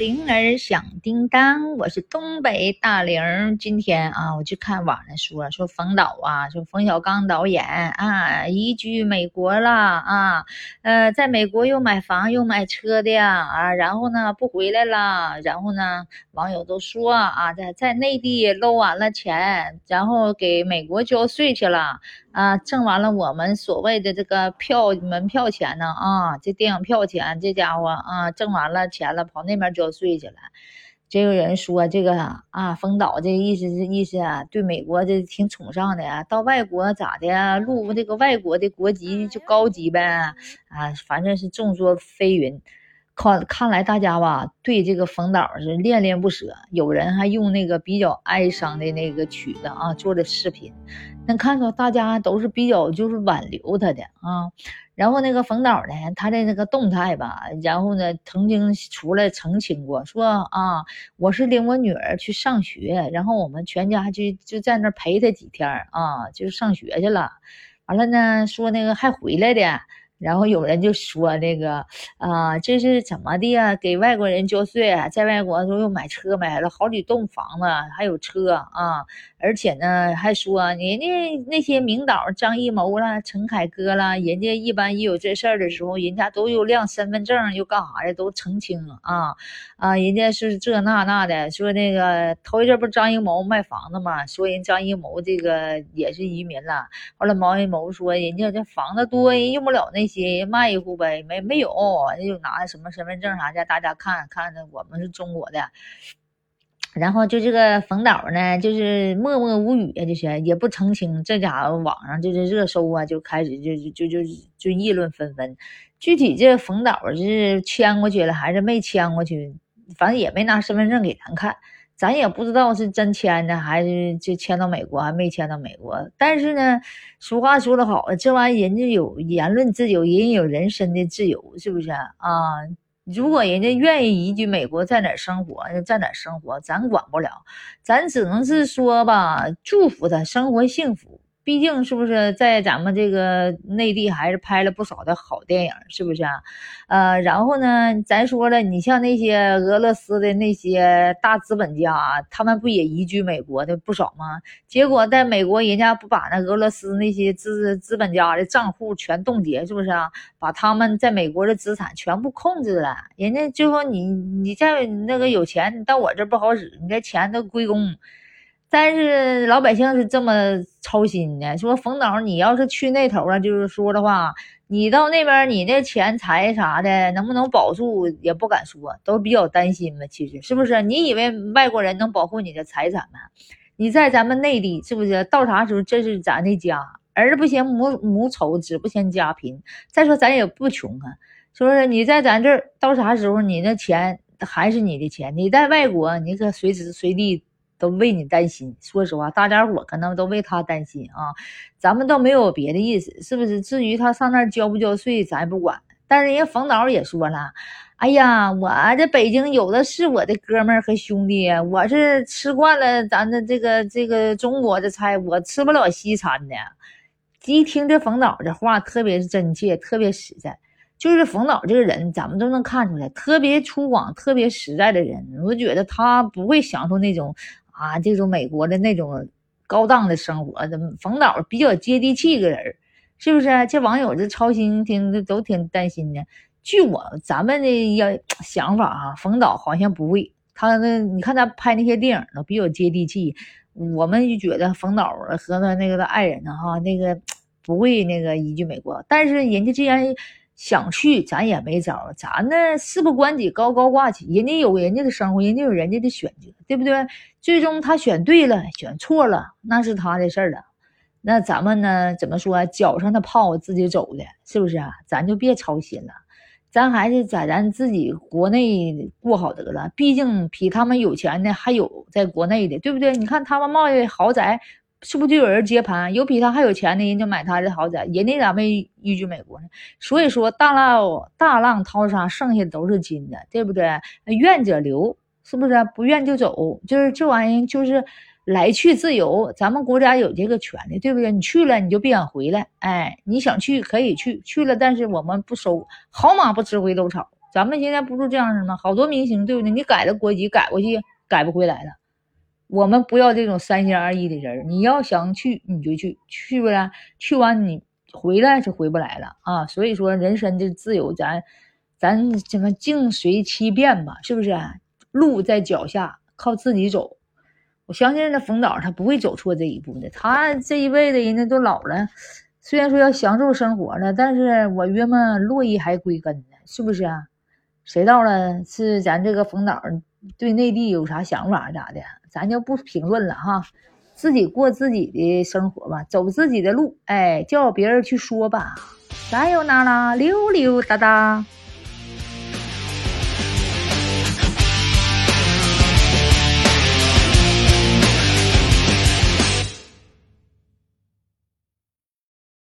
铃儿响叮当，我是东北大玲。今天啊，我去看网上说说冯导啊，说冯小刚导演啊，移居美国了啊，呃，在美国又买房又买车的啊，然后呢不回来了，然后呢网友都说啊，在在内地搂完了钱，然后给美国交税去了啊，挣完了我们所谓的这个票门票钱呢啊，这电影票钱，这家伙啊挣完了钱了，跑那边交。税去了，这个人说这个啊，冯导这意思是意思啊，对美国这挺崇尚的呀，到外国咋的，入这个外国的国籍就高级呗啊，反正是众说纷纭。看看来大家吧，对这个冯导是恋恋不舍，有人还用那个比较哀伤的那个曲子啊做的视频，能看出大家都是比较就是挽留他的啊。然后那个冯导呢，他的那个动态吧，然后呢曾经出来澄清过，说啊，我是领我女儿去上学，然后我们全家就就在那陪她几天啊，就上学去了，完了呢说那个还回来的。然后有人就说那个啊，这是怎么的呀？给外国人交税，在外国时候又买车，买了好几栋房子，还有车啊！而且呢，还说人家那些名导张艺谋啦、陈凯歌啦，人家一般一有这事儿的时候，人家都有亮身份证，又干啥的，都澄清啊啊！人家是这那那的，说那个头一阵不是张艺谋卖房子嘛，说人张艺谋这个也是移民了。后来毛艺谋说，人家这房子多，人用不了那。些卖一户呗，没没有，那就拿什么身份证啥的，大家看看的，我们是中国的。然后就这个冯导呢，就是默默无语啊，这些也不澄清。这家伙网上就是热搜啊，就开始就就就就议论纷纷。具体这冯导是签过去了还是没签过去，反正也没拿身份证给咱看。咱也不知道是真签的还是就签到美国，还没签到美国。但是呢，俗话说得好，这玩意人家有言论自由，人有人身的自由，是不是啊？如果人家愿意移居美国，在哪生活在哪生活，咱管不了，咱只能是说吧，祝福他生活幸福。毕竟是不是在咱们这个内地还是拍了不少的好电影，是不是啊？呃，然后呢，咱说了，你像那些俄罗斯的那些大资本家，他们不也移居美国的不少吗？结果在美国，人家不把那俄罗斯那些资资本家的账户全冻结，是不是啊？把他们在美国的资产全部控制了，人家就说你你在那个有钱，你到我这不好使，你这钱都归公。但是老百姓是这么操心的，说冯导，你要是去那头了，就是说的话，你到那边，你那钱财啥的能不能保住，也不敢说，都比较担心嘛。其实是不是？你以为外国人能保护你的财产吗？你在咱们内地，是不是？到啥时候这是咱的家？儿子不嫌母母丑，子不嫌家贫。再说咱也不穷啊，是不是？你在咱这儿，到啥时候你那钱还是你的钱？你在外国，你可随时随地。都为你担心，说实话，大家伙可能都为他担心啊。咱们倒没有别的意思，是不是？至于他上那儿交不交税，咱也不管。但是人家冯导也说了，哎呀，我这北京有的是我的哥们儿和兄弟，我是吃惯了咱的这个这个中国的菜，我吃不了西餐的。一听这冯导这话，特别是真切，特别实在。就是冯导这个人，咱们都能看出来，特别粗犷、特别实在的人。我觉得他不会享受那种。啊，这种美国的那种高档的生活，怎么冯导比较接地气个人，是不是？这网友这操心，听都挺担心的。据我咱们的要想法啊，冯导好像不会。他那你看他拍那些电影都比较接地气，我们就觉得冯导和他那个的爱人呢，哈，那个不会那个移居美国。但是人家既然想去，咱也没招咱呢事不关己，高高挂起。人家有人家的生活，人家有人家的选择，对不对？最终他选对了，选错了，那是他的事儿了。那咱们呢？怎么说？脚上的泡自己走的，是不是啊？咱就别操心了，咱还是在咱自己国内过好得了。毕竟比他们有钱的还有在国内的，对不对？你看他们贸易豪宅。是不是就有人接盘？有比他还有钱的人就买他的豪宅，人家咋没移居美国呢？所以说大浪大浪淘沙，剩下的都是金的，对不对？愿者留，是不是？不愿就走，就是这玩意就是来去自由。咱们国家有这个权利，对不对？你去了你就别想回来，哎，你想去可以去，去了但是我们不收，好马不吃回头草。咱们现在不是这样的吗？好多明星对不对？你改了国籍，改过去改不回来了。我们不要这种三心二意的人，你要想去你就去，去不了，去完你回来是回不来了啊。所以说，人生的自由，咱咱怎么境随其变吧？是不是？路在脚下，靠自己走。我相信那冯导他不会走错这一步的。他这一辈子人家都老了，虽然说要享受生活了，但是我约么落叶还归根呢，是不是啊？谁到了是咱这个冯导对内地有啥想法咋的？咱就不评论了哈，自己过自己的生活吧，走自己的路，哎，叫别人去说吧。加油娜拉，溜溜达达。